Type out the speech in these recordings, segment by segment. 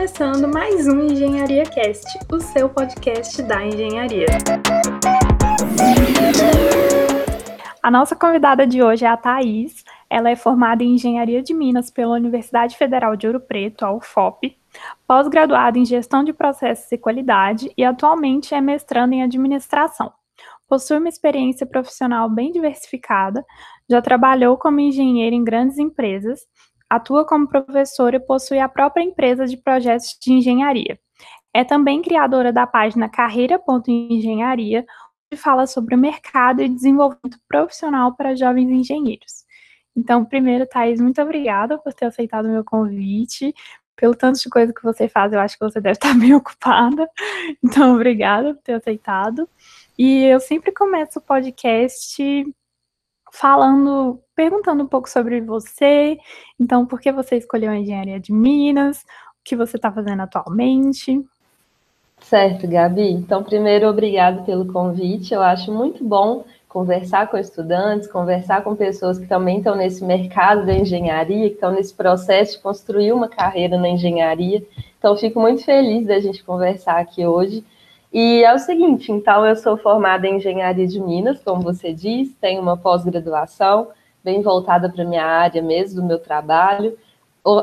começando mais um Engenharia Cast, o seu podcast da engenharia. A nossa convidada de hoje é a Thaís. Ela é formada em Engenharia de Minas pela Universidade Federal de Ouro Preto, a UFOP, pós-graduada em Gestão de Processos e Qualidade e atualmente é mestranda em Administração. Possui uma experiência profissional bem diversificada, já trabalhou como engenheira em grandes empresas atua como professora e possui a própria empresa de projetos de engenharia. É também criadora da página Carreira.engenharia, onde fala sobre o mercado e desenvolvimento profissional para jovens engenheiros. Então, primeiro, Thais, muito obrigada por ter aceitado o meu convite. Pelo tanto de coisa que você faz, eu acho que você deve estar bem ocupada. Então, obrigada por ter aceitado. E eu sempre começo o podcast falando, perguntando um pouco sobre você. Então, por que você escolheu a engenharia de Minas? O que você está fazendo atualmente? Certo, Gabi. Então, primeiro, obrigado pelo convite. Eu acho muito bom conversar com estudantes, conversar com pessoas que também estão nesse mercado da engenharia, que estão nesse processo de construir uma carreira na engenharia. Então, fico muito feliz da gente conversar aqui hoje. E é o seguinte, então eu sou formada em engenharia de Minas, como você diz, tenho uma pós-graduação bem voltada para minha área mesmo, do meu trabalho.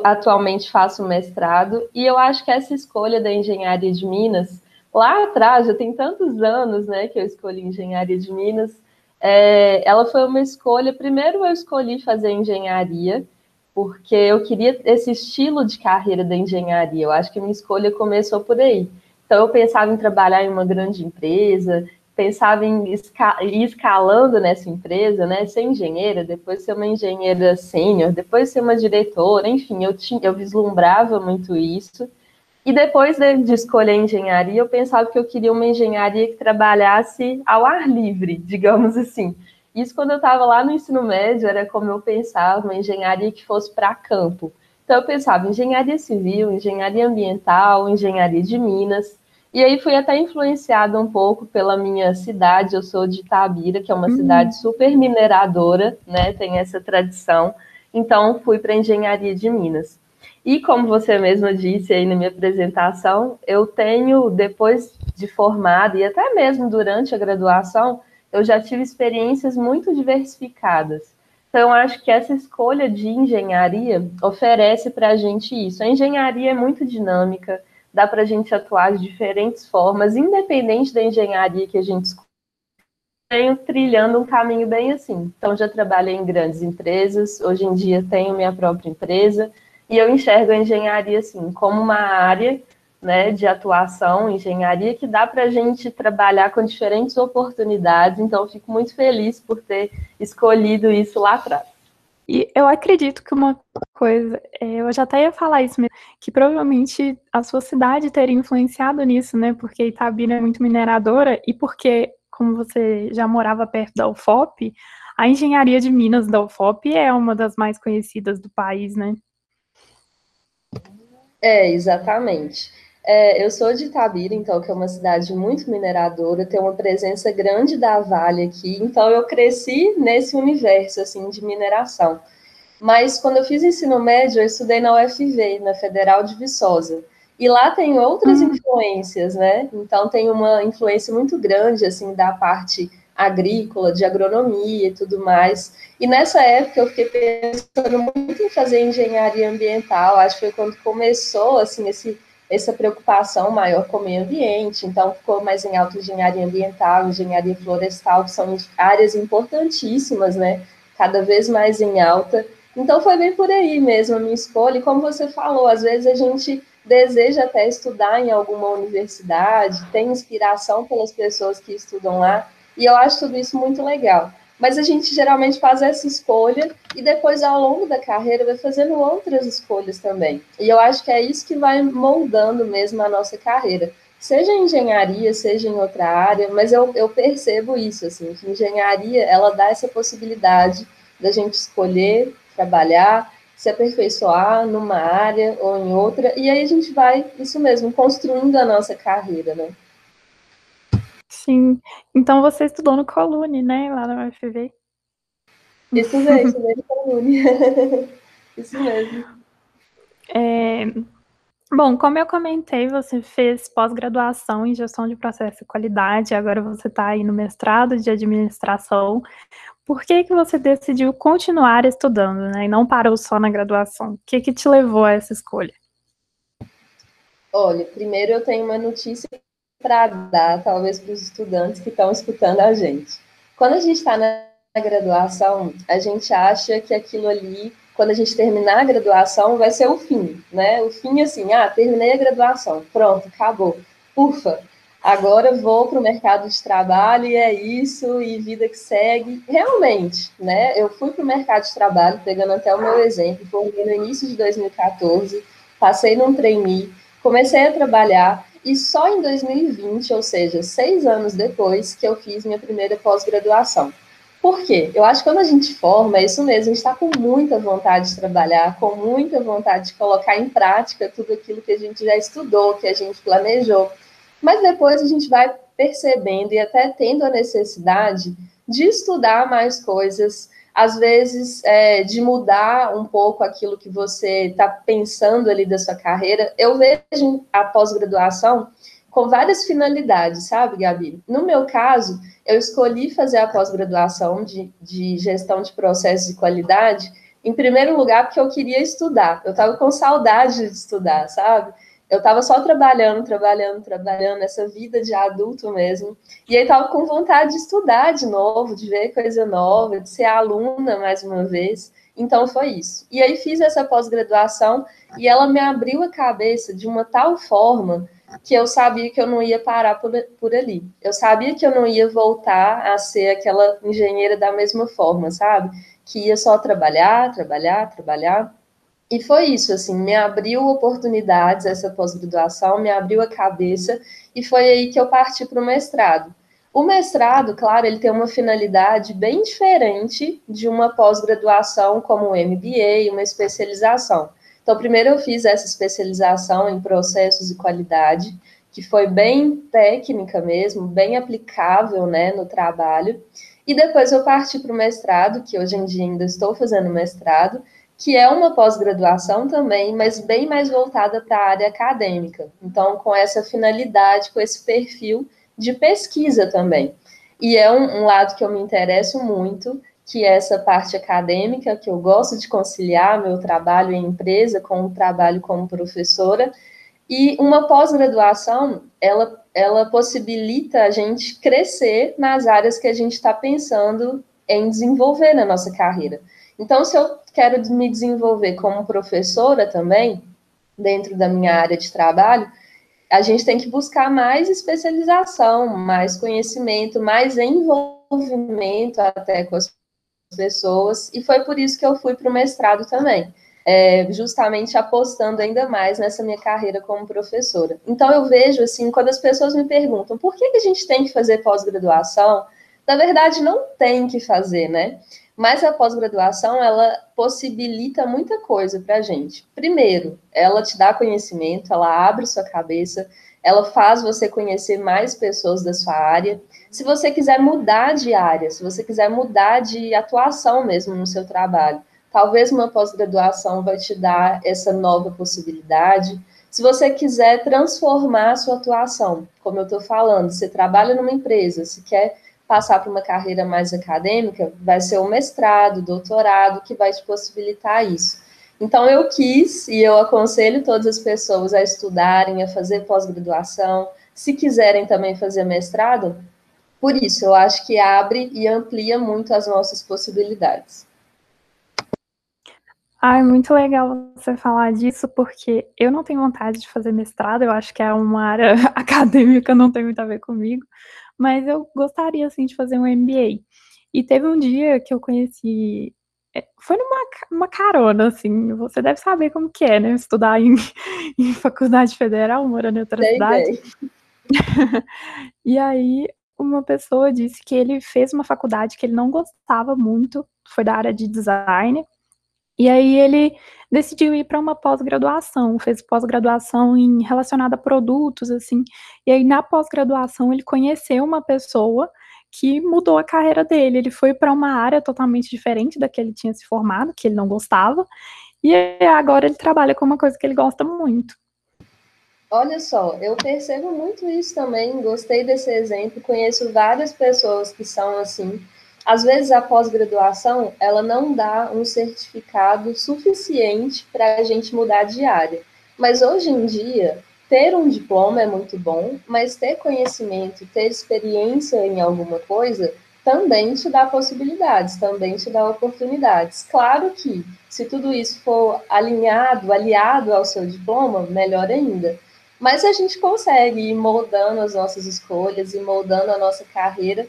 Atualmente faço mestrado e eu acho que essa escolha da engenharia de Minas, lá atrás, já tem tantos anos né, que eu escolhi engenharia de Minas, é, ela foi uma escolha. Primeiro, eu escolhi fazer engenharia, porque eu queria esse estilo de carreira da engenharia. Eu acho que minha escolha começou por aí. Então, eu pensava em trabalhar em uma grande empresa, pensava em esca ir escalando nessa empresa, né? Ser engenheira, depois ser uma engenheira sênior, depois ser uma diretora, enfim, eu, tinha, eu vislumbrava muito isso. E depois de, de escolher engenharia, eu pensava que eu queria uma engenharia que trabalhasse ao ar livre, digamos assim. Isso quando eu estava lá no ensino médio, era como eu pensava, uma engenharia que fosse para campo. Então eu pensava engenharia civil, engenharia ambiental, engenharia de Minas. E aí fui até influenciada um pouco pela minha cidade. Eu sou de Itabira, que é uma uhum. cidade super mineradora, né? Tem essa tradição. Então fui para engenharia de Minas. E como você mesma disse aí na minha apresentação, eu tenho, depois de formada e até mesmo durante a graduação, eu já tive experiências muito diversificadas. Então, acho que essa escolha de engenharia oferece para a gente isso. A engenharia é muito dinâmica, dá para a gente atuar de diferentes formas, independente da engenharia que a gente escolhe. Venho trilhando um caminho bem assim. Então, já trabalhei em grandes empresas, hoje em dia tenho minha própria empresa, e eu enxergo a engenharia assim como uma área né, de atuação, engenharia, que dá para a gente trabalhar com diferentes oportunidades. Então, eu fico muito feliz por ter escolhido isso lá atrás. E eu acredito que uma coisa, é, eu já até ia falar isso mesmo, que provavelmente a sua cidade teria influenciado nisso, né? Porque Itabira é muito mineradora e porque, como você já morava perto da UFOP, a engenharia de Minas da UFOP é uma das mais conhecidas do país, né? É, exatamente. É, eu sou de Itabira, então, que é uma cidade muito mineradora, tem uma presença grande da Vale aqui, então eu cresci nesse universo, assim, de mineração. Mas quando eu fiz ensino médio, eu estudei na UFV, na Federal de Viçosa. E lá tem outras uhum. influências, né? Então tem uma influência muito grande, assim, da parte agrícola, de agronomia e tudo mais. E nessa época eu fiquei pensando muito em fazer engenharia ambiental, acho que foi quando começou, assim, esse essa preocupação maior com o meio ambiente, então ficou mais em alta engenharia ambiental, engenharia florestal, que são áreas importantíssimas, né? Cada vez mais em alta. Então foi bem por aí mesmo a minha escolha, e como você falou, às vezes a gente deseja até estudar em alguma universidade, tem inspiração pelas pessoas que estudam lá, e eu acho tudo isso muito legal. Mas a gente geralmente faz essa escolha e depois, ao longo da carreira, vai fazendo outras escolhas também. E eu acho que é isso que vai moldando mesmo a nossa carreira. Seja em engenharia, seja em outra área, mas eu, eu percebo isso, assim, que engenharia, ela dá essa possibilidade da gente escolher, trabalhar, se aperfeiçoar numa área ou em outra, e aí a gente vai, isso mesmo, construindo a nossa carreira, né? Sim. Então você estudou no Colune, né? Lá na UFV. Isso mesmo, estudei no Colune. Isso mesmo. É, Bom, como eu comentei, você fez pós-graduação em gestão de processo e qualidade, agora você está aí no mestrado de administração. Por que, que você decidiu continuar estudando, né, e não parou só na graduação? O que, que te levou a essa escolha? Olha, primeiro eu tenho uma notícia para dar, talvez para os estudantes que estão escutando a gente. Quando a gente está na graduação, a gente acha que aquilo ali, quando a gente terminar a graduação, vai ser o fim, né? O fim, assim, ah, terminei a graduação, pronto, acabou. Ufa, agora vou para o mercado de trabalho e é isso, e vida que segue. Realmente, né? Eu fui para o mercado de trabalho, pegando até o meu exemplo, formei no início de 2014, passei num trainee, comecei a trabalhar, e só em 2020, ou seja, seis anos depois, que eu fiz minha primeira pós-graduação. Por quê? Eu acho que quando a gente forma, é isso mesmo, a gente está com muita vontade de trabalhar, com muita vontade de colocar em prática tudo aquilo que a gente já estudou, que a gente planejou. Mas depois a gente vai percebendo e até tendo a necessidade de estudar mais coisas, às vezes, é, de mudar um pouco aquilo que você está pensando ali da sua carreira. Eu vejo a pós-graduação com várias finalidades, sabe, Gabi? No meu caso, eu escolhi fazer a pós-graduação de, de gestão de processos de qualidade, em primeiro lugar, porque eu queria estudar. Eu estava com saudade de estudar, sabe? Eu estava só trabalhando, trabalhando, trabalhando, essa vida de adulto mesmo. E aí estava com vontade de estudar de novo, de ver coisa nova, de ser aluna mais uma vez. Então foi isso. E aí fiz essa pós-graduação e ela me abriu a cabeça de uma tal forma que eu sabia que eu não ia parar por, por ali. Eu sabia que eu não ia voltar a ser aquela engenheira da mesma forma, sabe? Que ia só trabalhar, trabalhar, trabalhar. E foi isso, assim, me abriu oportunidades essa pós-graduação, me abriu a cabeça e foi aí que eu parti para o mestrado. O mestrado, claro, ele tem uma finalidade bem diferente de uma pós-graduação como o MBA, uma especialização. Então, primeiro eu fiz essa especialização em processos e qualidade, que foi bem técnica mesmo, bem aplicável, né, no trabalho. E depois eu parti para o mestrado, que hoje em dia ainda estou fazendo mestrado, que é uma pós-graduação também, mas bem mais voltada para a área acadêmica. Então, com essa finalidade, com esse perfil de pesquisa também. E é um, um lado que eu me interesso muito, que é essa parte acadêmica, que eu gosto de conciliar meu trabalho em empresa com o trabalho como professora. E uma pós-graduação, ela, ela possibilita a gente crescer nas áreas que a gente está pensando em desenvolver na nossa carreira. Então, se eu quero me desenvolver como professora também, dentro da minha área de trabalho, a gente tem que buscar mais especialização, mais conhecimento, mais envolvimento até com as pessoas, e foi por isso que eu fui para o mestrado também, é, justamente apostando ainda mais nessa minha carreira como professora. Então eu vejo assim, quando as pessoas me perguntam por que, que a gente tem que fazer pós-graduação, na verdade não tem que fazer, né? Mas a pós-graduação, ela possibilita muita coisa para a gente. Primeiro, ela te dá conhecimento, ela abre sua cabeça, ela faz você conhecer mais pessoas da sua área. Se você quiser mudar de área, se você quiser mudar de atuação mesmo no seu trabalho, talvez uma pós-graduação vai te dar essa nova possibilidade. Se você quiser transformar a sua atuação, como eu estou falando, você trabalha numa empresa, se quer passar para uma carreira mais acadêmica, vai ser o mestrado, doutorado, que vai te possibilitar isso. Então, eu quis e eu aconselho todas as pessoas a estudarem, a fazer pós-graduação, se quiserem também fazer mestrado, por isso, eu acho que abre e amplia muito as nossas possibilidades. Ah, é muito legal você falar disso, porque eu não tenho vontade de fazer mestrado, eu acho que é uma área acadêmica, não tem muito a ver comigo, mas eu gostaria, assim, de fazer um MBA. E teve um dia que eu conheci, é, foi numa uma carona, assim, você deve saber como que é, né, estudar em, em faculdade federal, morando em outra bem, cidade. Bem. e aí, uma pessoa disse que ele fez uma faculdade que ele não gostava muito, foi da área de design, e aí ele decidiu ir para uma pós-graduação, fez pós-graduação em relacionada a produtos, assim. E aí na pós-graduação ele conheceu uma pessoa que mudou a carreira dele. Ele foi para uma área totalmente diferente da que ele tinha se formado, que ele não gostava. E agora ele trabalha com uma coisa que ele gosta muito. Olha só, eu percebo muito isso também, gostei desse exemplo, conheço várias pessoas que são assim. Às vezes a pós-graduação, ela não dá um certificado suficiente para a gente mudar de área. Mas hoje em dia, ter um diploma é muito bom, mas ter conhecimento, ter experiência em alguma coisa também te dá possibilidades, também te dá oportunidades. Claro que, se tudo isso for alinhado, aliado ao seu diploma, melhor ainda. Mas a gente consegue ir moldando as nossas escolhas e moldando a nossa carreira,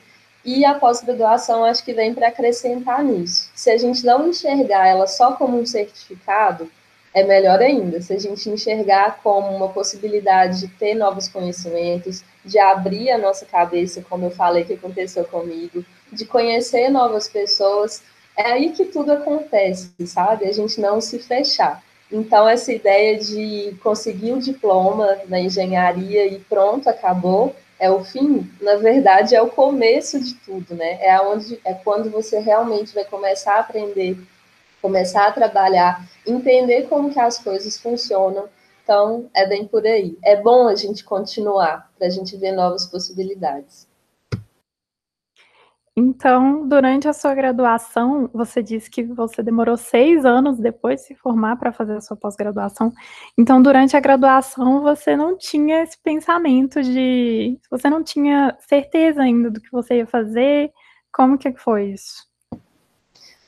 e a pós-graduação acho que vem para acrescentar nisso. Se a gente não enxergar ela só como um certificado, é melhor ainda. Se a gente enxergar como uma possibilidade de ter novos conhecimentos, de abrir a nossa cabeça, como eu falei que aconteceu comigo, de conhecer novas pessoas, é aí que tudo acontece, sabe? A gente não se fechar. Então, essa ideia de conseguir o diploma na engenharia e pronto, acabou, é o fim, na verdade, é o começo de tudo, né? É, onde, é quando você realmente vai começar a aprender começar a trabalhar, entender como que as coisas funcionam. Então, é bem por aí. É bom a gente continuar para a gente ver novas possibilidades. Então, durante a sua graduação, você disse que você demorou seis anos depois de se formar para fazer a sua pós-graduação. Então, durante a graduação, você não tinha esse pensamento de. Você não tinha certeza ainda do que você ia fazer. Como que foi isso?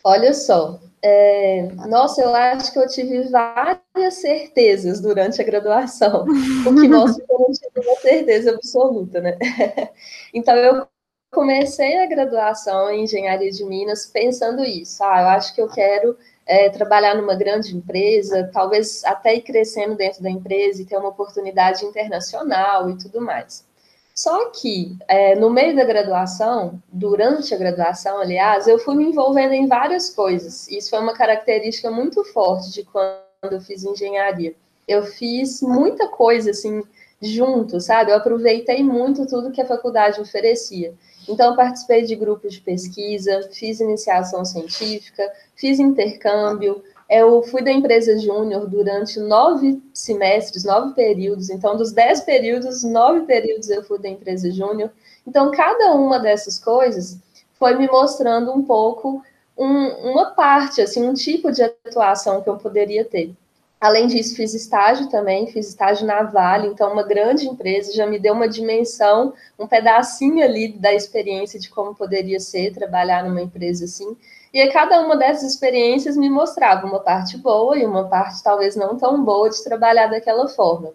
Olha só, é, nossa, eu acho que eu tive várias certezas durante a graduação, o que mostra que eu não tive uma certeza absoluta, né? Então, eu comecei a graduação em Engenharia de Minas pensando isso. Ah, eu acho que eu quero é, trabalhar numa grande empresa, talvez até ir crescendo dentro da empresa e ter uma oportunidade internacional e tudo mais. Só que, é, no meio da graduação, durante a graduação, aliás, eu fui me envolvendo em várias coisas. Isso foi uma característica muito forte de quando eu fiz engenharia. Eu fiz muita coisa, assim, junto, sabe? Eu aproveitei muito tudo que a faculdade oferecia. Então, participei de grupos de pesquisa, fiz iniciação científica, fiz intercâmbio, eu fui da empresa júnior durante nove semestres, nove períodos. Então, dos dez períodos, nove períodos eu fui da empresa júnior. Então, cada uma dessas coisas foi me mostrando um pouco um, uma parte, assim, um tipo de atuação que eu poderia ter. Além disso, fiz estágio também, fiz estágio na Vale, então uma grande empresa já me deu uma dimensão, um pedacinho ali da experiência de como poderia ser trabalhar numa empresa assim. E a cada uma dessas experiências me mostrava uma parte boa e uma parte talvez não tão boa de trabalhar daquela forma.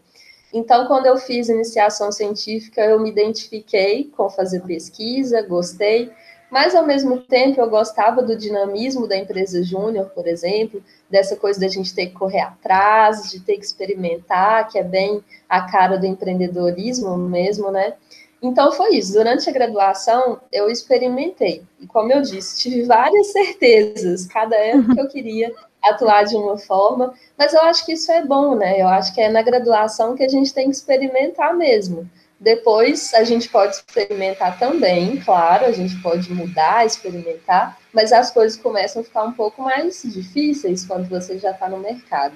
Então, quando eu fiz iniciação científica, eu me identifiquei com fazer pesquisa, gostei, mas ao mesmo tempo eu gostava do dinamismo da empresa júnior, por exemplo, dessa coisa da gente ter que correr atrás, de ter que experimentar, que é bem a cara do empreendedorismo mesmo, né? Então foi isso. Durante a graduação, eu experimentei. E como eu disse, tive várias certezas. Cada época eu queria atuar de uma forma, mas eu acho que isso é bom, né? Eu acho que é na graduação que a gente tem que experimentar mesmo. Depois a gente pode experimentar também, claro, a gente pode mudar, experimentar, mas as coisas começam a ficar um pouco mais difíceis quando você já está no mercado.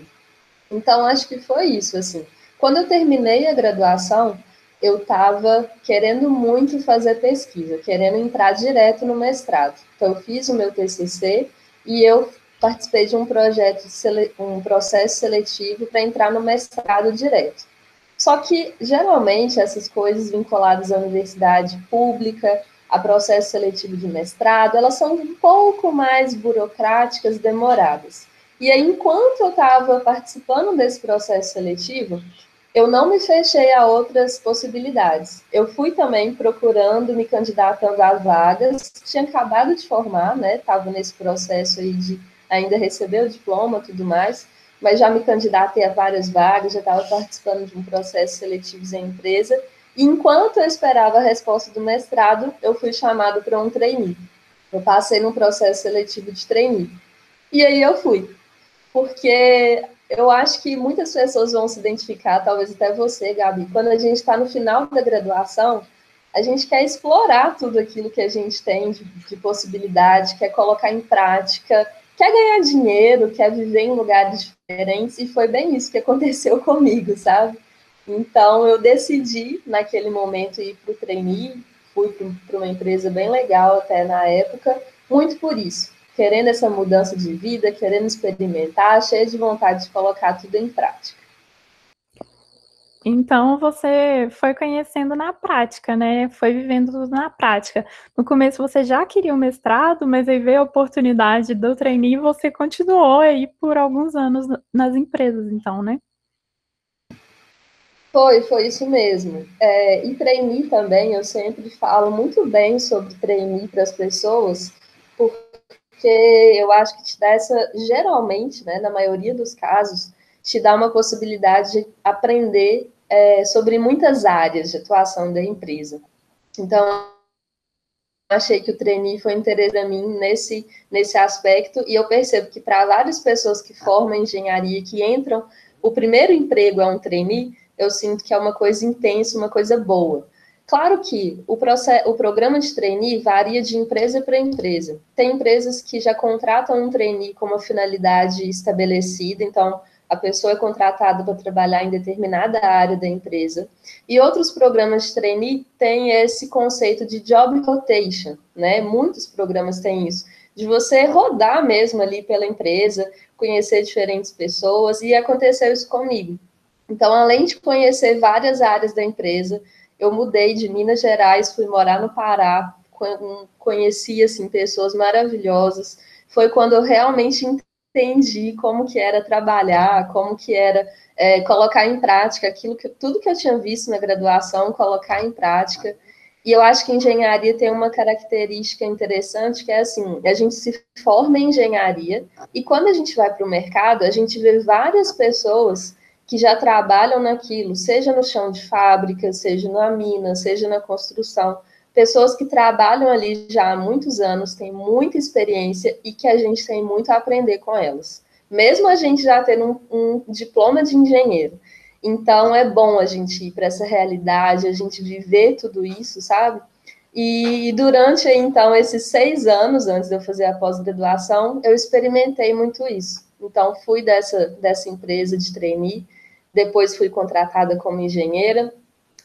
Então acho que foi isso, assim. Quando eu terminei a graduação, eu estava querendo muito fazer pesquisa, querendo entrar direto no mestrado. Então, eu fiz o meu TCC e eu participei de um projeto, um processo seletivo para entrar no mestrado direto. Só que, geralmente, essas coisas vinculadas à universidade pública, a processo seletivo de mestrado, elas são um pouco mais burocráticas, demoradas. E aí, enquanto eu estava participando desse processo seletivo, eu não me fechei a outras possibilidades. Eu fui também procurando, me candidatando a vagas, tinha acabado de formar, né? Estava nesse processo aí de ainda receber o diploma tudo mais, mas já me candidatei a várias vagas, já estava participando de um processo seletivo em empresa. E enquanto eu esperava a resposta do mestrado, eu fui chamado para um trainee. Eu passei num processo seletivo de trainee. E aí eu fui. Porque eu acho que muitas pessoas vão se identificar, talvez até você, Gabi, quando a gente está no final da graduação, a gente quer explorar tudo aquilo que a gente tem de, de, possibilidade, quer colocar em prática, quer ganhar dinheiro, quer viver em lugares diferentes, e foi bem isso que aconteceu comigo, sabe? Então, eu decidi, naquele momento, ir para o trainee, fui para uma empresa bem legal até na época, muito por isso, querendo essa mudança de vida, querendo experimentar, cheia de vontade de colocar tudo em prática. Então você foi conhecendo na prática, né? Foi vivendo na prática. No começo você já queria o um mestrado, mas aí veio a oportunidade do trainee e você continuou aí por alguns anos nas empresas, então, né? Foi, foi isso mesmo. É, e trainee também, eu sempre falo muito bem sobre trainee para as pessoas, porque eu acho que te dá essa, geralmente, né, na maioria dos casos, te dá uma possibilidade de aprender é, sobre muitas áreas de atuação da empresa. Então, achei que o trainee foi interesse para mim nesse, nesse aspecto, e eu percebo que para várias pessoas que formam engenharia, que entram, o primeiro emprego é um trainee, eu sinto que é uma coisa intensa, uma coisa boa. Claro que o, processo, o programa de trainee varia de empresa para empresa. Tem empresas que já contratam um trainee com uma finalidade estabelecida, então a pessoa é contratada para trabalhar em determinada área da empresa. E outros programas de trainee têm esse conceito de job rotation, né? Muitos programas têm isso, de você rodar mesmo ali pela empresa, conhecer diferentes pessoas, e aconteceu isso comigo. Então, além de conhecer várias áreas da empresa, eu mudei de Minas Gerais, fui morar no Pará, conheci assim pessoas maravilhosas. Foi quando eu realmente entendi como que era trabalhar, como que era é, colocar em prática aquilo que tudo que eu tinha visto na graduação, colocar em prática. E eu acho que engenharia tem uma característica interessante que é assim, a gente se forma em engenharia e quando a gente vai para o mercado, a gente vê várias pessoas que já trabalham naquilo, seja no chão de fábrica, seja na mina, seja na construção, pessoas que trabalham ali já há muitos anos, têm muita experiência e que a gente tem muito a aprender com elas. Mesmo a gente já tendo um, um diploma de engenheiro. Então é bom a gente ir para essa realidade, a gente viver tudo isso, sabe? E durante então esses seis anos antes de eu fazer a pós-graduação, eu experimentei muito isso. Então fui dessa dessa empresa de trainee depois fui contratada como engenheira,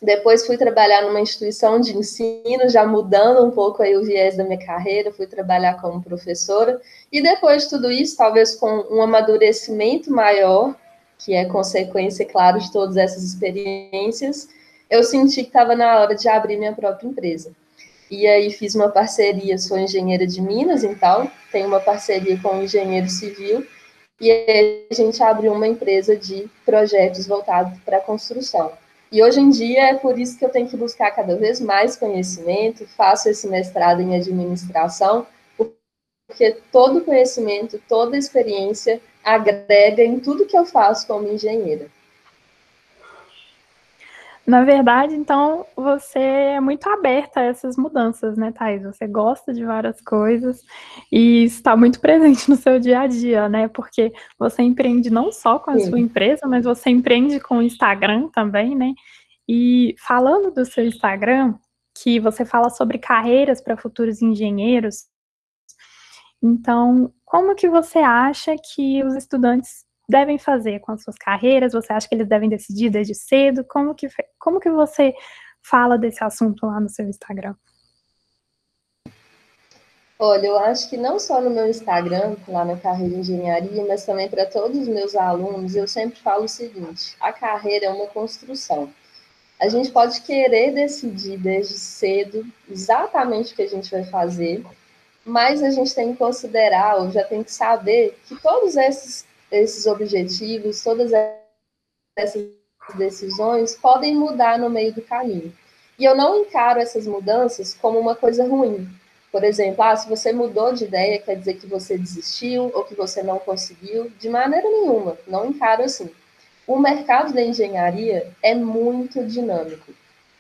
depois fui trabalhar numa instituição de ensino, já mudando um pouco aí o viés da minha carreira, fui trabalhar como professora, e depois de tudo isso, talvez com um amadurecimento maior, que é consequência, claro, de todas essas experiências, eu senti que estava na hora de abrir minha própria empresa. E aí fiz uma parceria, sou engenheira de Minas, então, tenho uma parceria com um engenheiro civil, e a gente abriu uma empresa de projetos voltados para a construção. E hoje em dia é por isso que eu tenho que buscar cada vez mais conhecimento, faço esse mestrado em administração, porque todo conhecimento, toda experiência agrega em tudo que eu faço como engenheira. Na verdade, então, você é muito aberta a essas mudanças, né, Thais? Você gosta de várias coisas e está muito presente no seu dia a dia, né? Porque você empreende não só com a Sim. sua empresa, mas você empreende com o Instagram também, né? E falando do seu Instagram, que você fala sobre carreiras para futuros engenheiros, então, como que você acha que os estudantes devem fazer com as suas carreiras? Você acha que eles devem decidir desde cedo? Como que, como que você fala desse assunto lá no seu Instagram? Olha, eu acho que não só no meu Instagram, lá na carreira de engenharia, mas também para todos os meus alunos, eu sempre falo o seguinte: a carreira é uma construção. A gente pode querer decidir desde cedo exatamente o que a gente vai fazer, mas a gente tem que considerar, ou já tem que saber, que todos esses esses objetivos, todas essas decisões podem mudar no meio do caminho. E eu não encaro essas mudanças como uma coisa ruim. Por exemplo, ah, se você mudou de ideia, quer dizer que você desistiu ou que você não conseguiu? De maneira nenhuma, não encaro assim. O mercado da engenharia é muito dinâmico.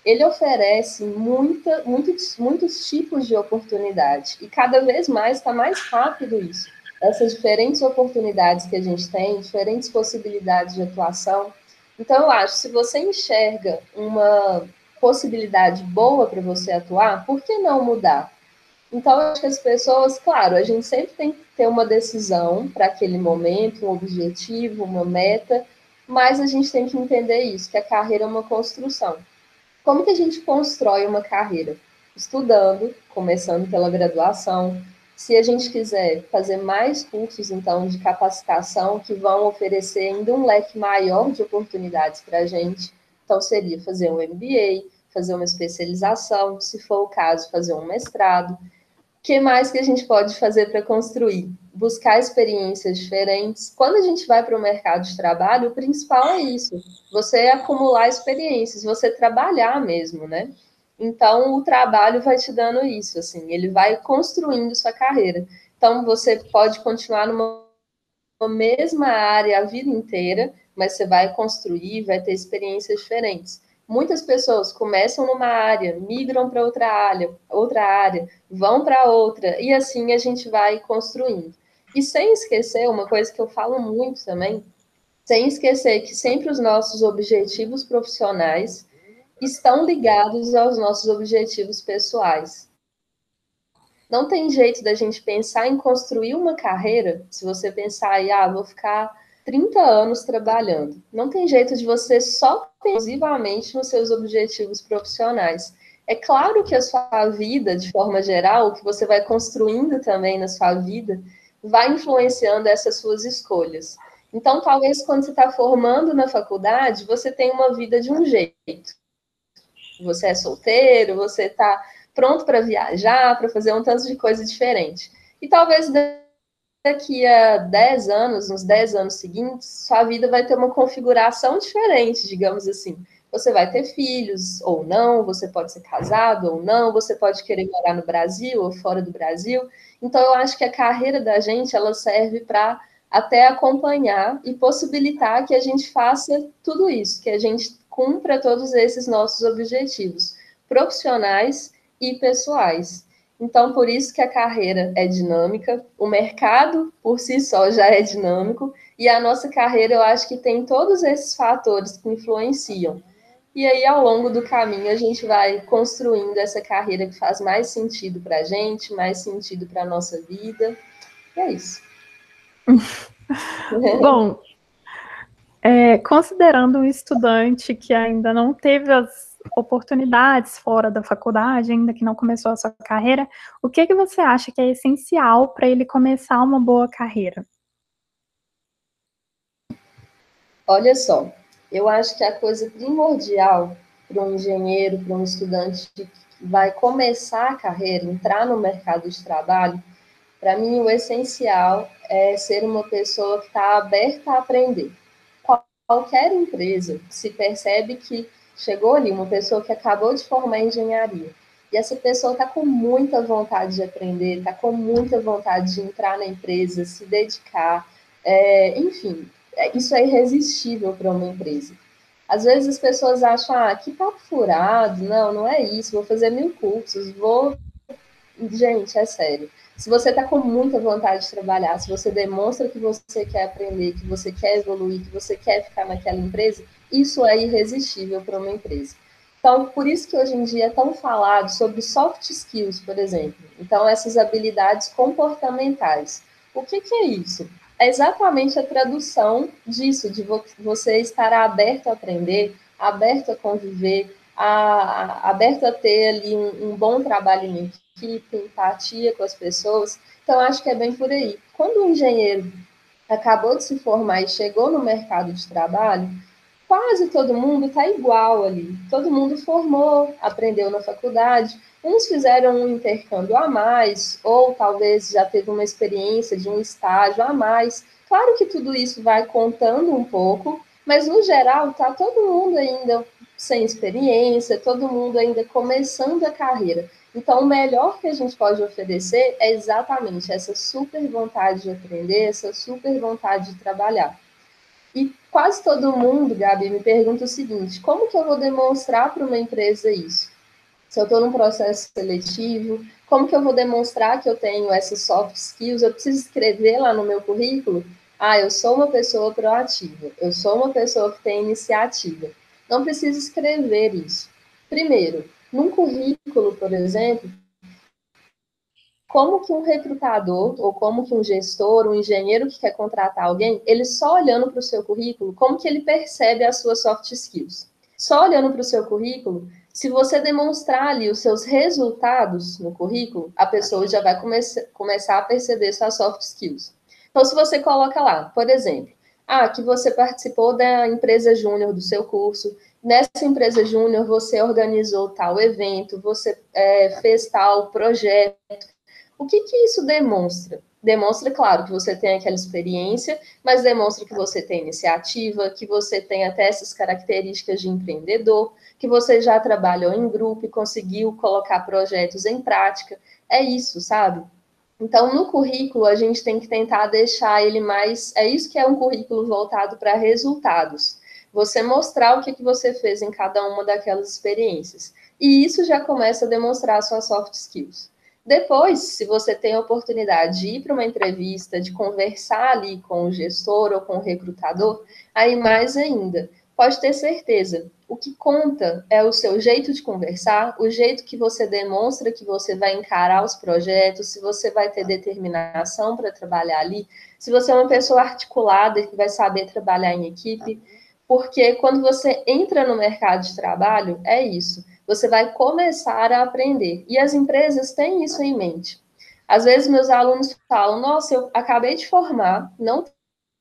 Ele oferece muita, muitos, muitos tipos de oportunidade e cada vez mais está mais rápido isso essas diferentes oportunidades que a gente tem, diferentes possibilidades de atuação. Então, eu acho, se você enxerga uma possibilidade boa para você atuar, por que não mudar? Então, eu acho que as pessoas, claro, a gente sempre tem que ter uma decisão para aquele momento, um objetivo, uma meta, mas a gente tem que entender isso, que a carreira é uma construção. Como que a gente constrói uma carreira? Estudando, começando pela graduação. Se a gente quiser fazer mais cursos, então, de capacitação, que vão oferecer ainda um leque maior de oportunidades para a gente, então seria fazer um MBA, fazer uma especialização, se for o caso, fazer um mestrado que mais que a gente pode fazer para construir? Buscar experiências diferentes. Quando a gente vai para o mercado de trabalho, o principal é isso: você acumular experiências, você trabalhar mesmo, né? Então, o trabalho vai te dando isso, assim, ele vai construindo sua carreira. Então, você pode continuar numa mesma área a vida inteira, mas você vai construir, vai ter experiências diferentes. Muitas pessoas começam numa área, migram para outra área, outra área, vão para outra, e assim a gente vai construindo. E sem esquecer, uma coisa que eu falo muito também, sem esquecer que sempre os nossos objetivos profissionais estão ligados aos nossos objetivos pessoais. Não tem jeito da gente pensar em construir uma carreira, se você pensar aí, ah, vou ficar 30 anos trabalhando. Não tem jeito de você só exclusivamente nos seus objetivos profissionais. É claro que a sua vida, de forma geral, o que você vai construindo também na sua vida, vai influenciando essas suas escolhas. Então, talvez quando você está formando na faculdade, você tem uma vida de um jeito. Você é solteiro, você está pronto para viajar, para fazer um tanto de coisa diferente. E talvez daqui a 10 anos, nos 10 anos seguintes, sua vida vai ter uma configuração diferente, digamos assim. Você vai ter filhos ou não, você pode ser casado ou não, você pode querer morar no Brasil ou fora do Brasil. Então, eu acho que a carreira da gente, ela serve para até acompanhar e possibilitar que a gente faça tudo isso, que a gente cumpra todos esses nossos objetivos profissionais e pessoais. Então, por isso que a carreira é dinâmica, o mercado por si só já é dinâmico, e a nossa carreira eu acho que tem todos esses fatores que influenciam. E aí, ao longo do caminho, a gente vai construindo essa carreira que faz mais sentido para a gente, mais sentido para a nossa vida. E é isso. Bom, é, considerando um estudante que ainda não teve as oportunidades fora da faculdade, ainda que não começou a sua carreira, o que, que você acha que é essencial para ele começar uma boa carreira? Olha só, eu acho que a coisa primordial para um engenheiro, para um estudante que vai começar a carreira, entrar no mercado de trabalho, para mim o essencial é ser uma pessoa que está aberta a aprender. Qualquer empresa se percebe que chegou ali uma pessoa que acabou de formar engenharia. E essa pessoa está com muita vontade de aprender, está com muita vontade de entrar na empresa, se dedicar. É, enfim, é, isso é irresistível para uma empresa. Às vezes as pessoas acham, ah, que papo furado, não, não é isso, vou fazer mil cursos, vou. Gente, é sério. Se você está com muita vontade de trabalhar, se você demonstra que você quer aprender, que você quer evoluir, que você quer ficar naquela empresa, isso é irresistível para uma empresa. Então, por isso que hoje em dia é tão falado sobre soft skills, por exemplo. Então, essas habilidades comportamentais. O que, que é isso? É exatamente a tradução disso, de você estar aberto a aprender, aberto a conviver, a, a, aberto a ter ali um, um bom trabalho em equipe, empatia com as pessoas. Então, acho que é bem por aí. Quando um engenheiro acabou de se formar e chegou no mercado de trabalho, quase todo mundo está igual ali. Todo mundo formou, aprendeu na faculdade. Uns fizeram um intercâmbio a mais, ou talvez já teve uma experiência de um estágio a mais. Claro que tudo isso vai contando um pouco, mas no geral está todo mundo ainda sem experiência, todo mundo ainda começando a carreira. Então, o melhor que a gente pode oferecer é exatamente essa super vontade de aprender, essa super vontade de trabalhar. E quase todo mundo, Gabi, me pergunta o seguinte: como que eu vou demonstrar para uma empresa isso? Se eu estou num processo seletivo, como que eu vou demonstrar que eu tenho essas soft skills? Eu preciso escrever lá no meu currículo? Ah, eu sou uma pessoa proativa, eu sou uma pessoa que tem iniciativa. Não precisa escrever isso. Primeiro, num currículo, por exemplo, como que um recrutador ou como que um gestor, um engenheiro que quer contratar alguém, ele só olhando para o seu currículo, como que ele percebe as suas soft skills? Só olhando para o seu currículo, se você demonstrar ali os seus resultados no currículo, a pessoa já vai come começar a perceber suas soft skills. Então, se você coloca lá, por exemplo, ah, que você participou da empresa júnior do seu curso, nessa empresa júnior você organizou tal evento, você é, fez tal projeto, o que, que isso demonstra? Demonstra, claro, que você tem aquela experiência, mas demonstra que você tem iniciativa, que você tem até essas características de empreendedor, que você já trabalhou em grupo e conseguiu colocar projetos em prática. É isso, sabe? Então, no currículo, a gente tem que tentar deixar ele mais. É isso que é um currículo voltado para resultados. Você mostrar o que, que você fez em cada uma daquelas experiências. E isso já começa a demonstrar suas soft skills. Depois, se você tem a oportunidade de ir para uma entrevista, de conversar ali com o gestor ou com o recrutador, aí mais ainda. Pode ter certeza, o que conta é o seu jeito de conversar, o jeito que você demonstra que você vai encarar os projetos, se você vai ter determinação para trabalhar ali, se você é uma pessoa articulada que vai saber trabalhar em equipe, porque quando você entra no mercado de trabalho, é isso você vai começar a aprender. E as empresas têm isso em mente. Às vezes, meus alunos falam: Nossa, eu acabei de formar, não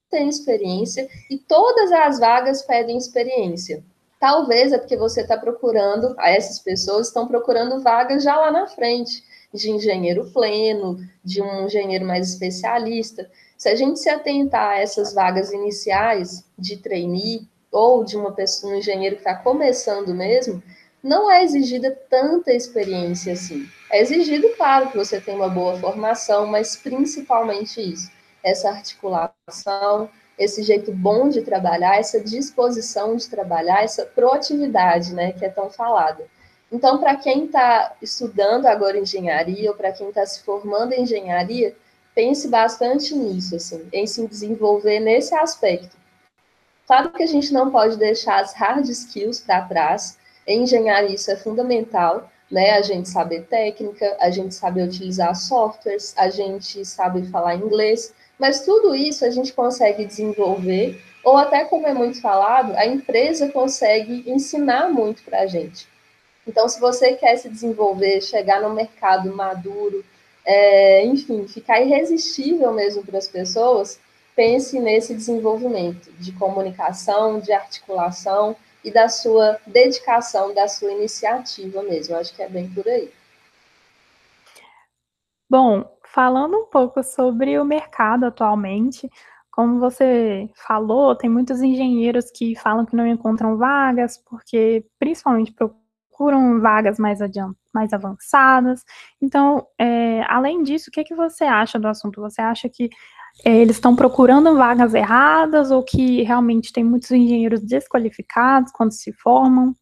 tenho experiência, e todas as vagas pedem experiência. Talvez é porque você está procurando, essas pessoas estão procurando vagas já lá na frente, de engenheiro pleno, de um engenheiro mais especialista. Se a gente se atentar a essas vagas iniciais de trainee ou de uma pessoa, um engenheiro que está começando mesmo, não é exigida tanta experiência assim. É exigido, claro, que você tenha uma boa formação, mas principalmente isso, essa articulação, esse jeito bom de trabalhar, essa disposição de trabalhar, essa proatividade, né, que é tão falada. Então, para quem está estudando agora engenharia, ou para quem está se formando em engenharia, pense bastante nisso, assim, em se desenvolver nesse aspecto. Claro que a gente não pode deixar as hard skills para trás, em engenharia isso é fundamental, né? A gente saber técnica, a gente saber utilizar softwares, a gente sabe falar inglês, mas tudo isso a gente consegue desenvolver, ou até como é muito falado, a empresa consegue ensinar muito para a gente. Então, se você quer se desenvolver, chegar no mercado maduro, é, enfim, ficar irresistível mesmo para as pessoas, pense nesse desenvolvimento de comunicação, de articulação, e da sua dedicação, da sua iniciativa mesmo. Acho que é bem por aí. Bom, falando um pouco sobre o mercado atualmente, como você falou, tem muitos engenheiros que falam que não encontram vagas, porque principalmente procuram vagas mais, mais avançadas. Então, é, além disso, o que, que você acha do assunto? Você acha que é, eles estão procurando vagas erradas ou que realmente tem muitos engenheiros desqualificados quando se formam?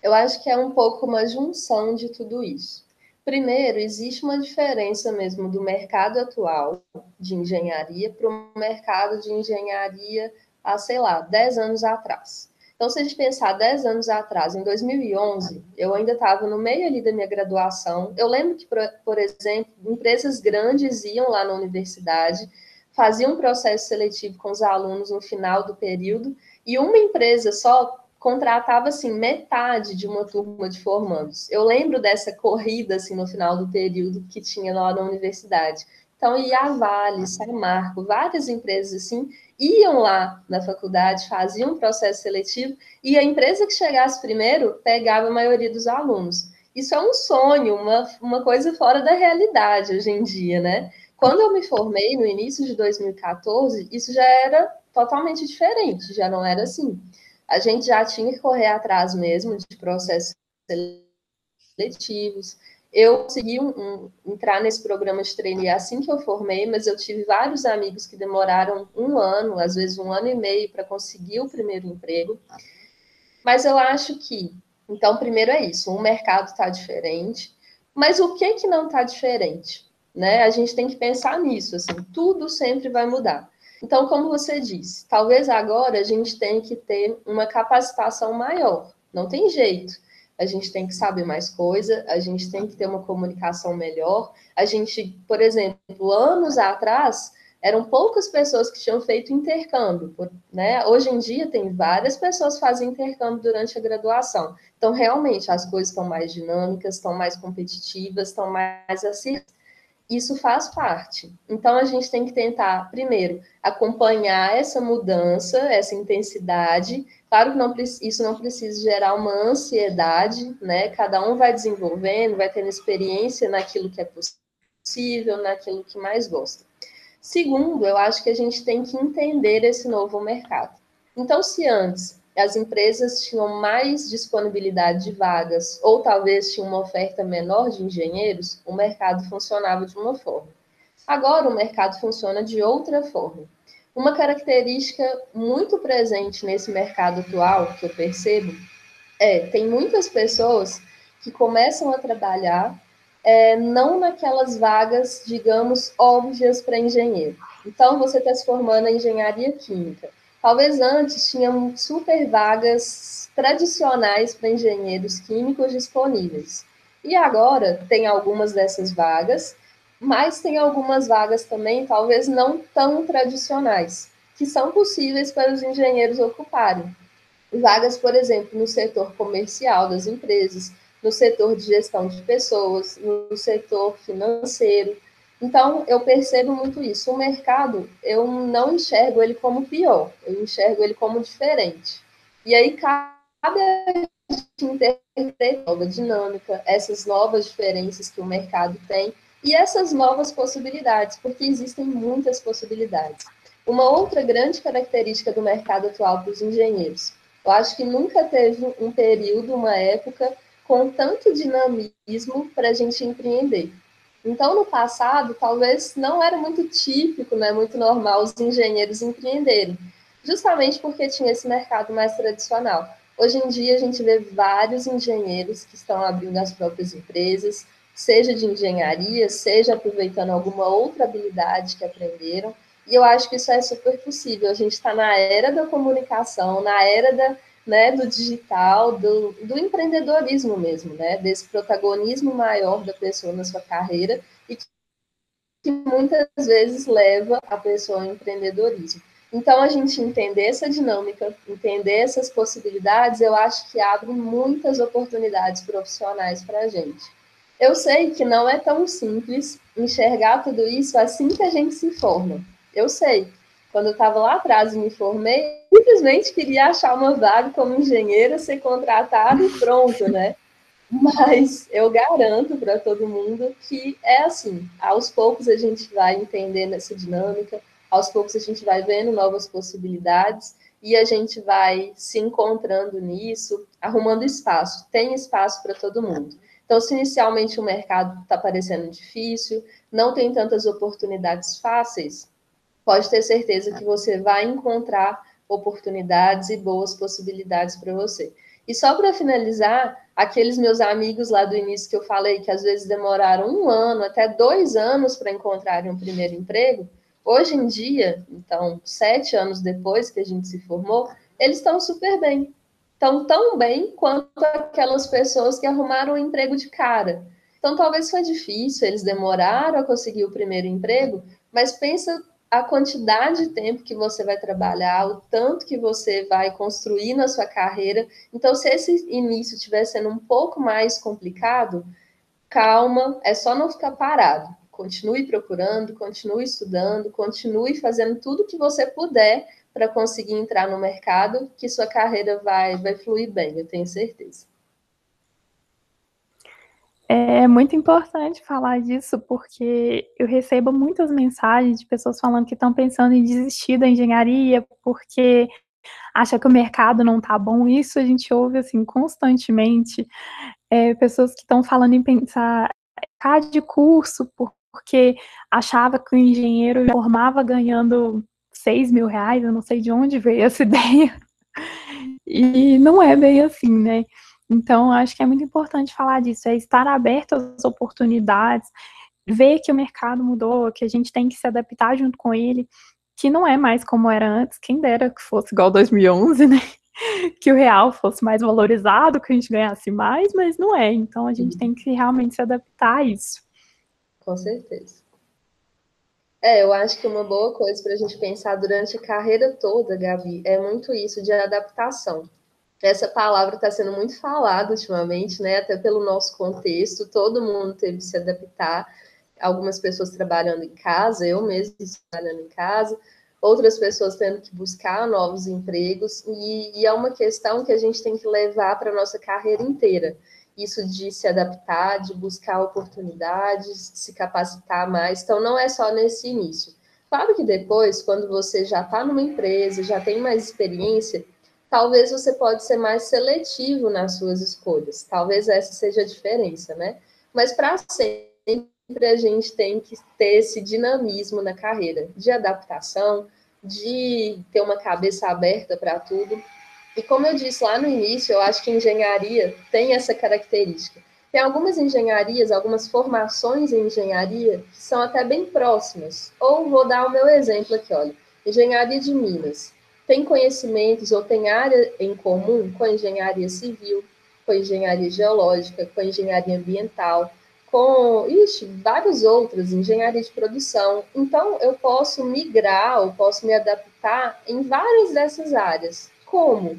Eu acho que é um pouco uma junção de tudo isso. Primeiro, existe uma diferença mesmo do mercado atual de engenharia para o mercado de engenharia há, sei lá, 10 anos atrás. Então, se a gente pensar 10 anos atrás, em 2011, eu ainda estava no meio ali da minha graduação. Eu lembro que, por, exemplo, empresas grandes iam lá na universidade, faziam um processo seletivo com os alunos no final do período, e uma empresa só contratava assim metade de uma turma de formandos. Eu lembro dessa corrida assim no final do período que tinha lá na universidade. Então ia a Vale, Samarco, várias empresas assim iam lá na faculdade, faziam um processo seletivo e a empresa que chegasse primeiro pegava a maioria dos alunos. Isso é um sonho, uma, uma coisa fora da realidade hoje em dia, né? Quando eu me formei no início de 2014, isso já era totalmente diferente, já não era assim. A gente já tinha que correr atrás mesmo de processos seletivos, eu consegui um, um, entrar nesse programa de trainee assim que eu formei, mas eu tive vários amigos que demoraram um ano, às vezes um ano e meio, para conseguir o primeiro emprego. Mas eu acho que, então, primeiro é isso, o mercado está diferente, mas o que que não está diferente? Né? A gente tem que pensar nisso, assim, tudo sempre vai mudar. Então, como você disse, talvez agora a gente tenha que ter uma capacitação maior, não tem jeito a gente tem que saber mais coisa, a gente tem que ter uma comunicação melhor. A gente, por exemplo, anos atrás, eram poucas pessoas que tinham feito intercâmbio, né? Hoje em dia tem várias pessoas que fazem intercâmbio durante a graduação. Então, realmente, as coisas estão mais dinâmicas, estão mais competitivas, estão mais assim. Isso faz parte. Então, a gente tem que tentar, primeiro, acompanhar essa mudança, essa intensidade. Claro que não, isso não precisa gerar uma ansiedade, né? Cada um vai desenvolvendo, vai tendo experiência naquilo que é possível, naquilo que mais gosta. Segundo, eu acho que a gente tem que entender esse novo mercado. Então, se antes as empresas tinham mais disponibilidade de vagas, ou talvez tinham uma oferta menor de engenheiros, o mercado funcionava de uma forma. Agora, o mercado funciona de outra forma. Uma característica muito presente nesse mercado atual, que eu percebo, é tem muitas pessoas que começam a trabalhar é, não naquelas vagas, digamos, óbvias para engenheiro. Então, você está se formando em engenharia química. Talvez antes tinham super vagas tradicionais para engenheiros químicos disponíveis. E agora tem algumas dessas vagas, mas tem algumas vagas também, talvez não tão tradicionais, que são possíveis para os engenheiros ocuparem. Vagas, por exemplo, no setor comercial das empresas, no setor de gestão de pessoas, no setor financeiro. Então, eu percebo muito isso. O mercado, eu não enxergo ele como pior, eu enxergo ele como diferente. E aí cabe a gente interpretar nova dinâmica, essas novas diferenças que o mercado tem e essas novas possibilidades, porque existem muitas possibilidades. Uma outra grande característica do mercado atual para os engenheiros, eu acho que nunca teve um período, uma época com tanto dinamismo para a gente empreender. Então, no passado, talvez não era muito típico, né, muito normal os engenheiros empreenderem, justamente porque tinha esse mercado mais tradicional. Hoje em dia, a gente vê vários engenheiros que estão abrindo as próprias empresas, seja de engenharia, seja aproveitando alguma outra habilidade que aprenderam. E eu acho que isso é super possível. A gente está na era da comunicação, na era da, né, do digital, do, do empreendedorismo mesmo, né, desse protagonismo maior da pessoa na sua carreira e que, que muitas vezes leva a pessoa ao empreendedorismo. Então, a gente entender essa dinâmica, entender essas possibilidades, eu acho que abre muitas oportunidades profissionais para a gente. Eu sei que não é tão simples enxergar tudo isso assim que a gente se forma. Eu sei, quando eu estava lá atrás e me formei, simplesmente queria achar uma vaga como engenheira, ser contratada e pronto, né? Mas eu garanto para todo mundo que é assim. Aos poucos a gente vai entendendo essa dinâmica, aos poucos a gente vai vendo novas possibilidades e a gente vai se encontrando nisso, arrumando espaço. Tem espaço para todo mundo. Então, se inicialmente o mercado está parecendo difícil, não tem tantas oportunidades fáceis, pode ter certeza que você vai encontrar oportunidades e boas possibilidades para você. E só para finalizar, aqueles meus amigos lá do início que eu falei, que às vezes demoraram um ano, até dois anos para encontrarem um primeiro emprego, hoje em dia, então, sete anos depois que a gente se formou, eles estão super bem. Estão tão bem quanto aquelas pessoas que arrumaram um emprego de cara. Então, talvez foi difícil, eles demoraram a conseguir o primeiro emprego, mas pensa a quantidade de tempo que você vai trabalhar, o tanto que você vai construir na sua carreira. Então, se esse início estiver sendo um pouco mais complicado, calma, é só não ficar parado. Continue procurando, continue estudando, continue fazendo tudo que você puder para conseguir entrar no mercado, que sua carreira vai, vai fluir bem, eu tenho certeza. É muito importante falar disso, porque eu recebo muitas mensagens de pessoas falando que estão pensando em desistir da engenharia porque acha que o mercado não está bom. Isso a gente ouve assim constantemente. É, pessoas que estão falando em pensar ficar de curso porque achava que o engenheiro formava ganhando 6 mil reais, eu não sei de onde veio essa ideia. E não é bem assim, né? Então, acho que é muito importante falar disso, é estar aberto às oportunidades, ver que o mercado mudou, que a gente tem que se adaptar junto com ele, que não é mais como era antes, quem dera que fosse igual 2011, né? que o real fosse mais valorizado, que a gente ganhasse mais, mas não é. Então a gente uhum. tem que realmente se adaptar a isso. Com certeza. É, eu acho que uma boa coisa para a gente pensar durante a carreira toda, Gabi, é muito isso de adaptação. Essa palavra está sendo muito falada ultimamente, né? Até pelo nosso contexto, todo mundo teve que se adaptar. Algumas pessoas trabalhando em casa, eu mesmo trabalhando em casa, outras pessoas tendo que buscar novos empregos, e, e é uma questão que a gente tem que levar para a nossa carreira inteira. Isso de se adaptar, de buscar oportunidades, de se capacitar mais. Então, não é só nesse início. Claro que depois, quando você já está numa empresa, já tem mais experiência, talvez você pode ser mais seletivo nas suas escolhas. Talvez essa seja a diferença, né? Mas para sempre a gente tem que ter esse dinamismo na carreira, de adaptação, de ter uma cabeça aberta para tudo. E como eu disse lá no início, eu acho que engenharia tem essa característica. Tem algumas engenharias, algumas formações em engenharia que são até bem próximas. Ou vou dar o meu exemplo aqui, olha. Engenharia de Minas. Tem conhecimentos ou tem área em comum com a engenharia civil, com a engenharia geológica, com a engenharia ambiental, com ixi, vários outros, engenharia de produção. Então, eu posso migrar, eu posso me adaptar em várias dessas áreas. Como?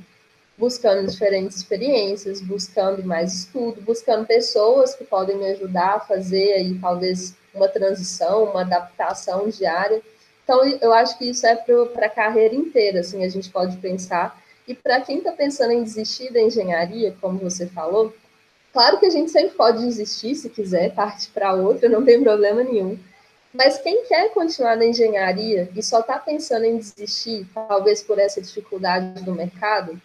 Buscando diferentes experiências, buscando mais estudo, buscando pessoas que podem me ajudar a fazer aí, talvez, uma transição, uma adaptação diária. Então, eu acho que isso é para a carreira inteira, assim, a gente pode pensar. E para quem está pensando em desistir da engenharia, como você falou, Claro que a gente sempre pode desistir se quiser, partir para outra, não tem problema nenhum. Mas quem quer continuar na engenharia e só está pensando em desistir, talvez por essa dificuldade do mercado,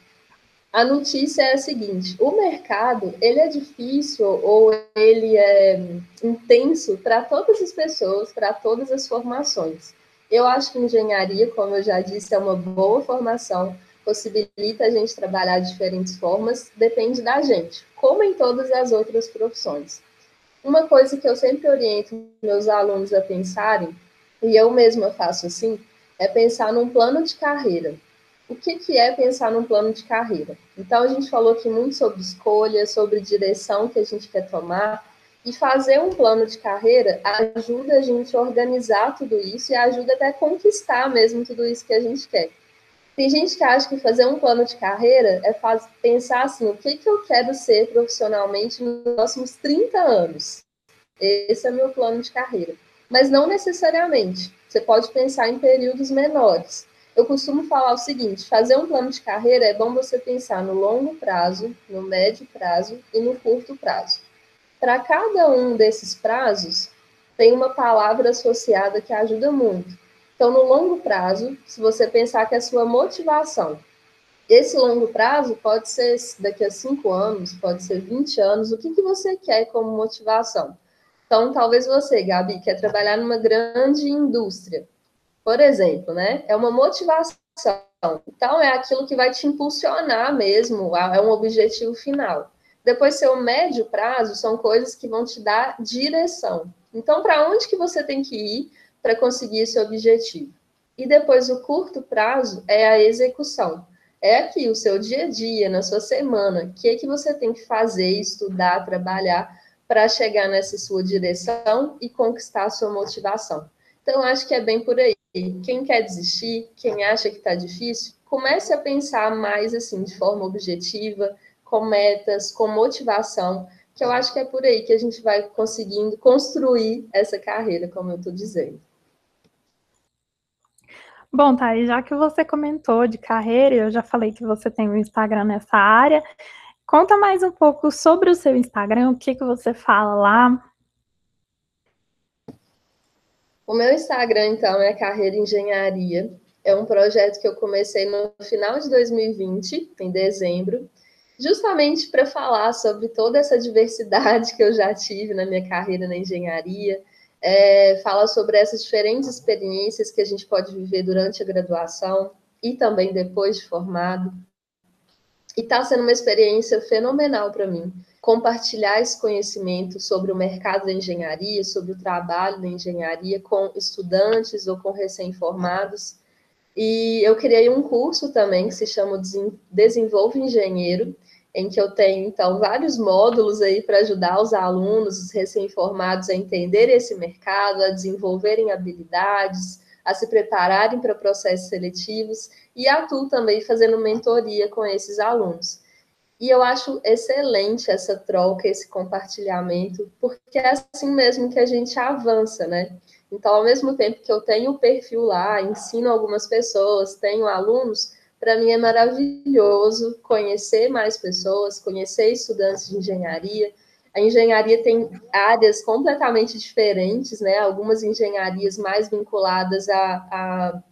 a notícia é a seguinte: o mercado ele é difícil ou ele é intenso para todas as pessoas, para todas as formações. Eu acho que engenharia, como eu já disse, é uma boa formação possibilita a gente trabalhar de diferentes formas, depende da gente, como em todas as outras profissões. Uma coisa que eu sempre oriento meus alunos a pensarem, e eu mesma faço assim, é pensar num plano de carreira. O que, que é pensar num plano de carreira? Então, a gente falou aqui muito sobre escolha, sobre direção que a gente quer tomar, e fazer um plano de carreira ajuda a gente a organizar tudo isso e ajuda até a conquistar mesmo tudo isso que a gente quer. Tem gente que acha que fazer um plano de carreira é faz, pensar assim, o que, que eu quero ser profissionalmente nos próximos 30 anos. Esse é meu plano de carreira. Mas não necessariamente. Você pode pensar em períodos menores. Eu costumo falar o seguinte: fazer um plano de carreira é bom você pensar no longo prazo, no médio prazo e no curto prazo. Para cada um desses prazos, tem uma palavra associada que ajuda muito. Então, no longo prazo, se você pensar que a sua motivação, esse longo prazo pode ser daqui a cinco anos, pode ser 20 anos, o que, que você quer como motivação? Então, talvez você, Gabi, quer trabalhar numa grande indústria, por exemplo, né? É uma motivação. Então, é aquilo que vai te impulsionar mesmo, é um objetivo final. Depois, seu médio prazo são coisas que vão te dar direção. Então, para onde que você tem que ir? para conseguir esse objetivo. E depois o curto prazo é a execução. É aqui o seu dia a dia, na sua semana, o que é que você tem que fazer, estudar, trabalhar para chegar nessa sua direção e conquistar a sua motivação. Então, acho que é bem por aí. Quem quer desistir, quem acha que está difícil, comece a pensar mais assim, de forma objetiva, com metas, com motivação, que eu acho que é por aí que a gente vai conseguindo construir essa carreira, como eu estou dizendo. Bom, Thaís, já que você comentou de carreira, eu já falei que você tem um Instagram nessa área. Conta mais um pouco sobre o seu Instagram, o que, que você fala lá. O meu Instagram, então, é Carreira Engenharia. É um projeto que eu comecei no final de 2020, em dezembro, justamente para falar sobre toda essa diversidade que eu já tive na minha carreira na engenharia, é, fala sobre essas diferentes experiências que a gente pode viver durante a graduação e também depois de formado. E está sendo uma experiência fenomenal para mim compartilhar esse conhecimento sobre o mercado da engenharia, sobre o trabalho da engenharia com estudantes ou com recém-formados. E eu criei um curso também que se chama Desenvolve Engenheiro, em que eu tenho, então, vários módulos aí para ajudar os alunos, os recém-formados, a entender esse mercado, a desenvolverem habilidades, a se prepararem para processos seletivos e atuo também fazendo mentoria com esses alunos. E eu acho excelente essa troca, esse compartilhamento, porque é assim mesmo que a gente avança, né? Então, ao mesmo tempo que eu tenho o perfil lá, ensino algumas pessoas, tenho alunos, para mim é maravilhoso conhecer mais pessoas, conhecer estudantes de engenharia. A engenharia tem áreas completamente diferentes, né? Algumas engenharias mais vinculadas à, à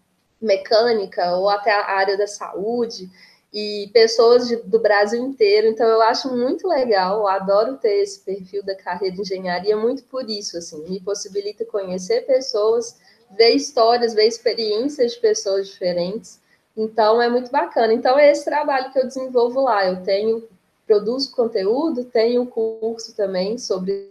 mecânica ou até à área da saúde e pessoas de, do Brasil inteiro. Então, eu acho muito legal, adoro ter esse perfil da carreira de engenharia, muito por isso, assim, me possibilita conhecer pessoas, ver histórias, ver experiências de pessoas diferentes. Então, é muito bacana. Então, é esse trabalho que eu desenvolvo lá. Eu tenho, produzo conteúdo, tenho curso também sobre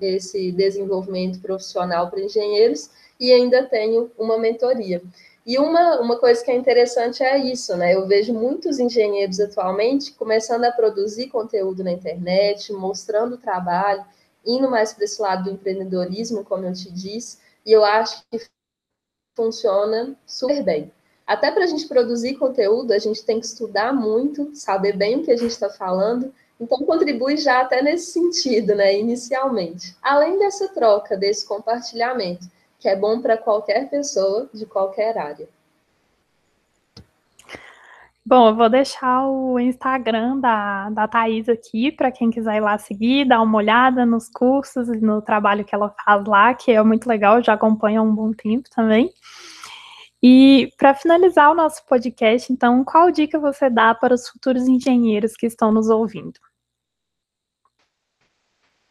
esse desenvolvimento profissional para engenheiros e ainda tenho uma mentoria. E uma, uma coisa que é interessante é isso, né? Eu vejo muitos engenheiros atualmente começando a produzir conteúdo na internet, mostrando o trabalho, indo mais para esse lado do empreendedorismo, como eu te disse, e eu acho que funciona super bem. Até para a gente produzir conteúdo, a gente tem que estudar muito, saber bem o que a gente está falando, então contribui já até nesse sentido, né, inicialmente. Além dessa troca, desse compartilhamento que é bom para qualquer pessoa de qualquer área. Bom, eu vou deixar o Instagram da, da Thais aqui para quem quiser ir lá seguir, dar uma olhada nos cursos e no trabalho que ela faz lá, que é muito legal, já acompanha há um bom tempo também. E para finalizar o nosso podcast, então, qual dica você dá para os futuros engenheiros que estão nos ouvindo?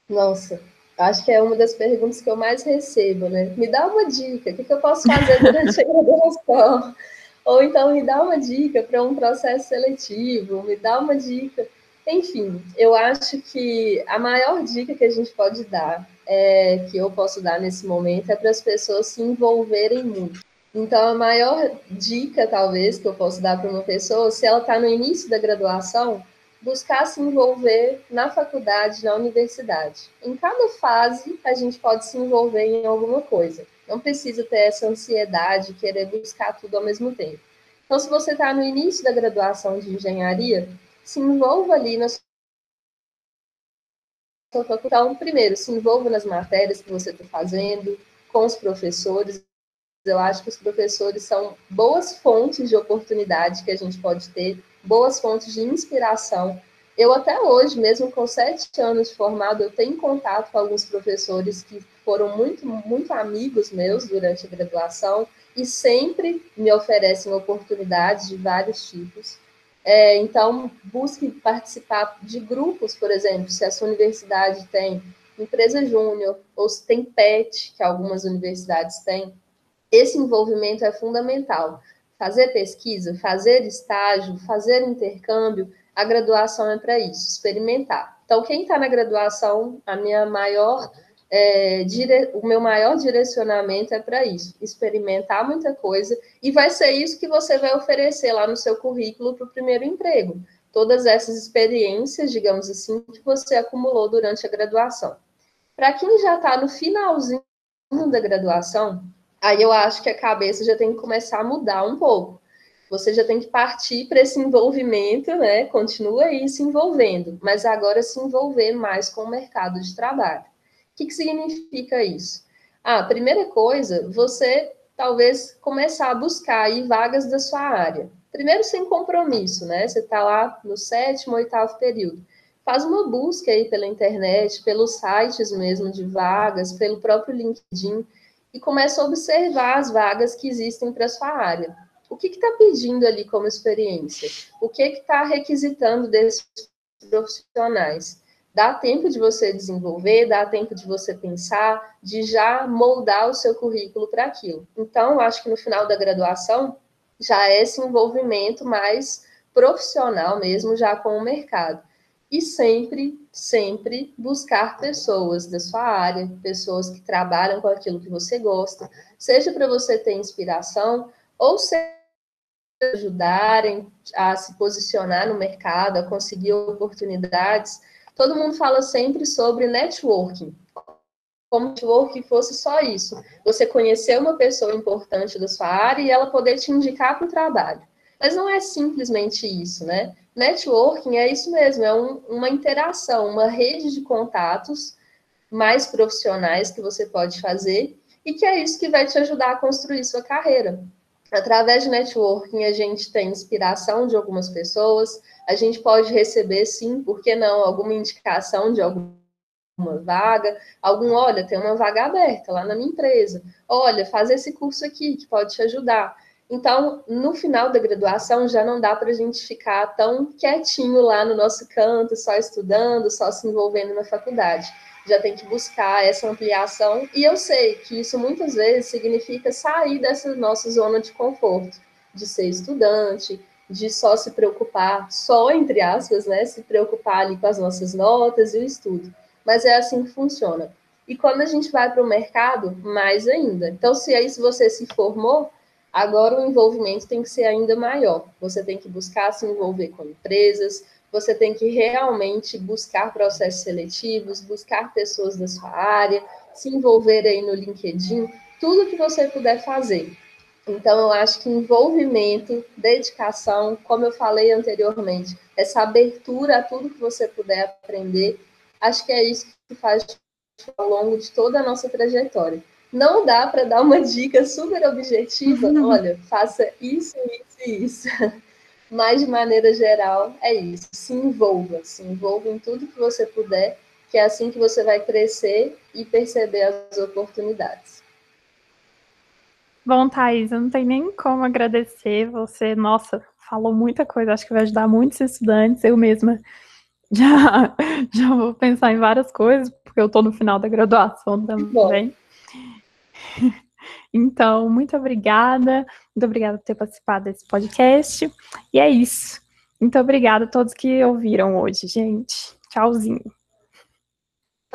Nossa, Acho que é uma das perguntas que eu mais recebo, né? Me dá uma dica, o que, que eu posso fazer durante a graduação? Ou então me dá uma dica para um processo seletivo, me dá uma dica. Enfim, eu acho que a maior dica que a gente pode dar, é, que eu posso dar nesse momento, é para as pessoas se envolverem muito. Então, a maior dica, talvez, que eu posso dar para uma pessoa, se ela está no início da graduação, buscar se envolver na faculdade, na universidade. Em cada fase, a gente pode se envolver em alguma coisa. Não precisa ter essa ansiedade, querer buscar tudo ao mesmo tempo. Então, se você está no início da graduação de engenharia, se envolva ali na sua faculdade. Então, primeiro, se envolva nas matérias que você está fazendo, com os professores. Eu acho que os professores são boas fontes de oportunidade que a gente pode ter boas fontes de inspiração. Eu até hoje, mesmo com sete anos de formado, eu tenho contato com alguns professores que foram muito, muito amigos meus durante a graduação e sempre me oferecem oportunidades de vários tipos. É, então, busque participar de grupos, por exemplo, se a sua universidade tem empresa júnior ou se tem PET, que algumas universidades têm, esse envolvimento é fundamental fazer pesquisa, fazer estágio, fazer intercâmbio, a graduação é para isso, experimentar. Então, quem está na graduação, a minha maior, é, dire... o meu maior direcionamento é para isso, experimentar muita coisa, e vai ser isso que você vai oferecer lá no seu currículo para o primeiro emprego. Todas essas experiências, digamos assim, que você acumulou durante a graduação. Para quem já está no finalzinho da graduação, aí eu acho que a cabeça já tem que começar a mudar um pouco. Você já tem que partir para esse envolvimento, né? Continua aí se envolvendo, mas agora se envolver mais com o mercado de trabalho. O que, que significa isso? Ah, primeira coisa, você talvez começar a buscar aí vagas da sua área. Primeiro sem compromisso, né? Você está lá no sétimo, oitavo período. Faz uma busca aí pela internet, pelos sites mesmo de vagas, pelo próprio LinkedIn e começa a observar as vagas que existem para sua área. O que está pedindo ali como experiência? O que está requisitando desses profissionais? Dá tempo de você desenvolver, dá tempo de você pensar, de já moldar o seu currículo para aquilo. Então, acho que no final da graduação já é esse envolvimento mais profissional mesmo, já com o mercado e sempre, sempre buscar pessoas da sua área, pessoas que trabalham com aquilo que você gosta, seja para você ter inspiração ou seja ajudarem a se posicionar no mercado, a conseguir oportunidades. Todo mundo fala sempre sobre networking. Como networking fosse só isso. Você conhecer uma pessoa importante da sua área e ela poder te indicar para o trabalho. Mas não é simplesmente isso, né? Networking é isso mesmo, é um, uma interação, uma rede de contatos mais profissionais que você pode fazer e que é isso que vai te ajudar a construir sua carreira. Através de networking, a gente tem inspiração de algumas pessoas, a gente pode receber, sim, por que não, alguma indicação de alguma vaga, algum, olha, tem uma vaga aberta lá na minha empresa, olha, faz esse curso aqui que pode te ajudar. Então, no final da graduação, já não dá para a gente ficar tão quietinho lá no nosso canto, só estudando, só se envolvendo na faculdade já tem que buscar essa ampliação. E eu sei que isso muitas vezes significa sair dessa nossa zona de conforto, de ser estudante, de só se preocupar, só entre aspas, né, se preocupar ali com as nossas notas e o estudo. Mas é assim que funciona. E quando a gente vai para o mercado, mais ainda. Então, se aí se você se formou, agora o envolvimento tem que ser ainda maior. Você tem que buscar se envolver com empresas, você tem que realmente buscar processos seletivos, buscar pessoas da sua área, se envolver aí no LinkedIn, tudo que você puder fazer. Então, eu acho que envolvimento, dedicação, como eu falei anteriormente, essa abertura a tudo que você puder aprender, acho que é isso que faz ao longo de toda a nossa trajetória. Não dá para dar uma dica super objetiva, olha, faça isso, isso e isso. Mas, de maneira geral, é isso. Se envolva, se envolva em tudo que você puder, que é assim que você vai crescer e perceber as oportunidades. Bom, Thaís, eu não tenho nem como agradecer. Você, nossa, falou muita coisa, acho que vai ajudar muitos estudantes. Eu mesma já, já vou pensar em várias coisas, porque eu estou no final da graduação também. Então, muito obrigada. Muito obrigada por ter participado desse podcast. E é isso. Muito obrigada a todos que ouviram hoje, gente. Tchauzinho.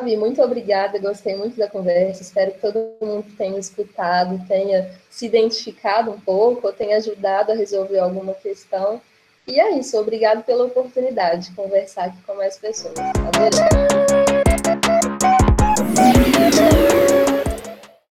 Muito obrigada, gostei muito da conversa. Espero que todo mundo tenha escutado, tenha se identificado um pouco, ou tenha ajudado a resolver alguma questão. E é isso, obrigado pela oportunidade de conversar aqui com mais pessoas. Adorei.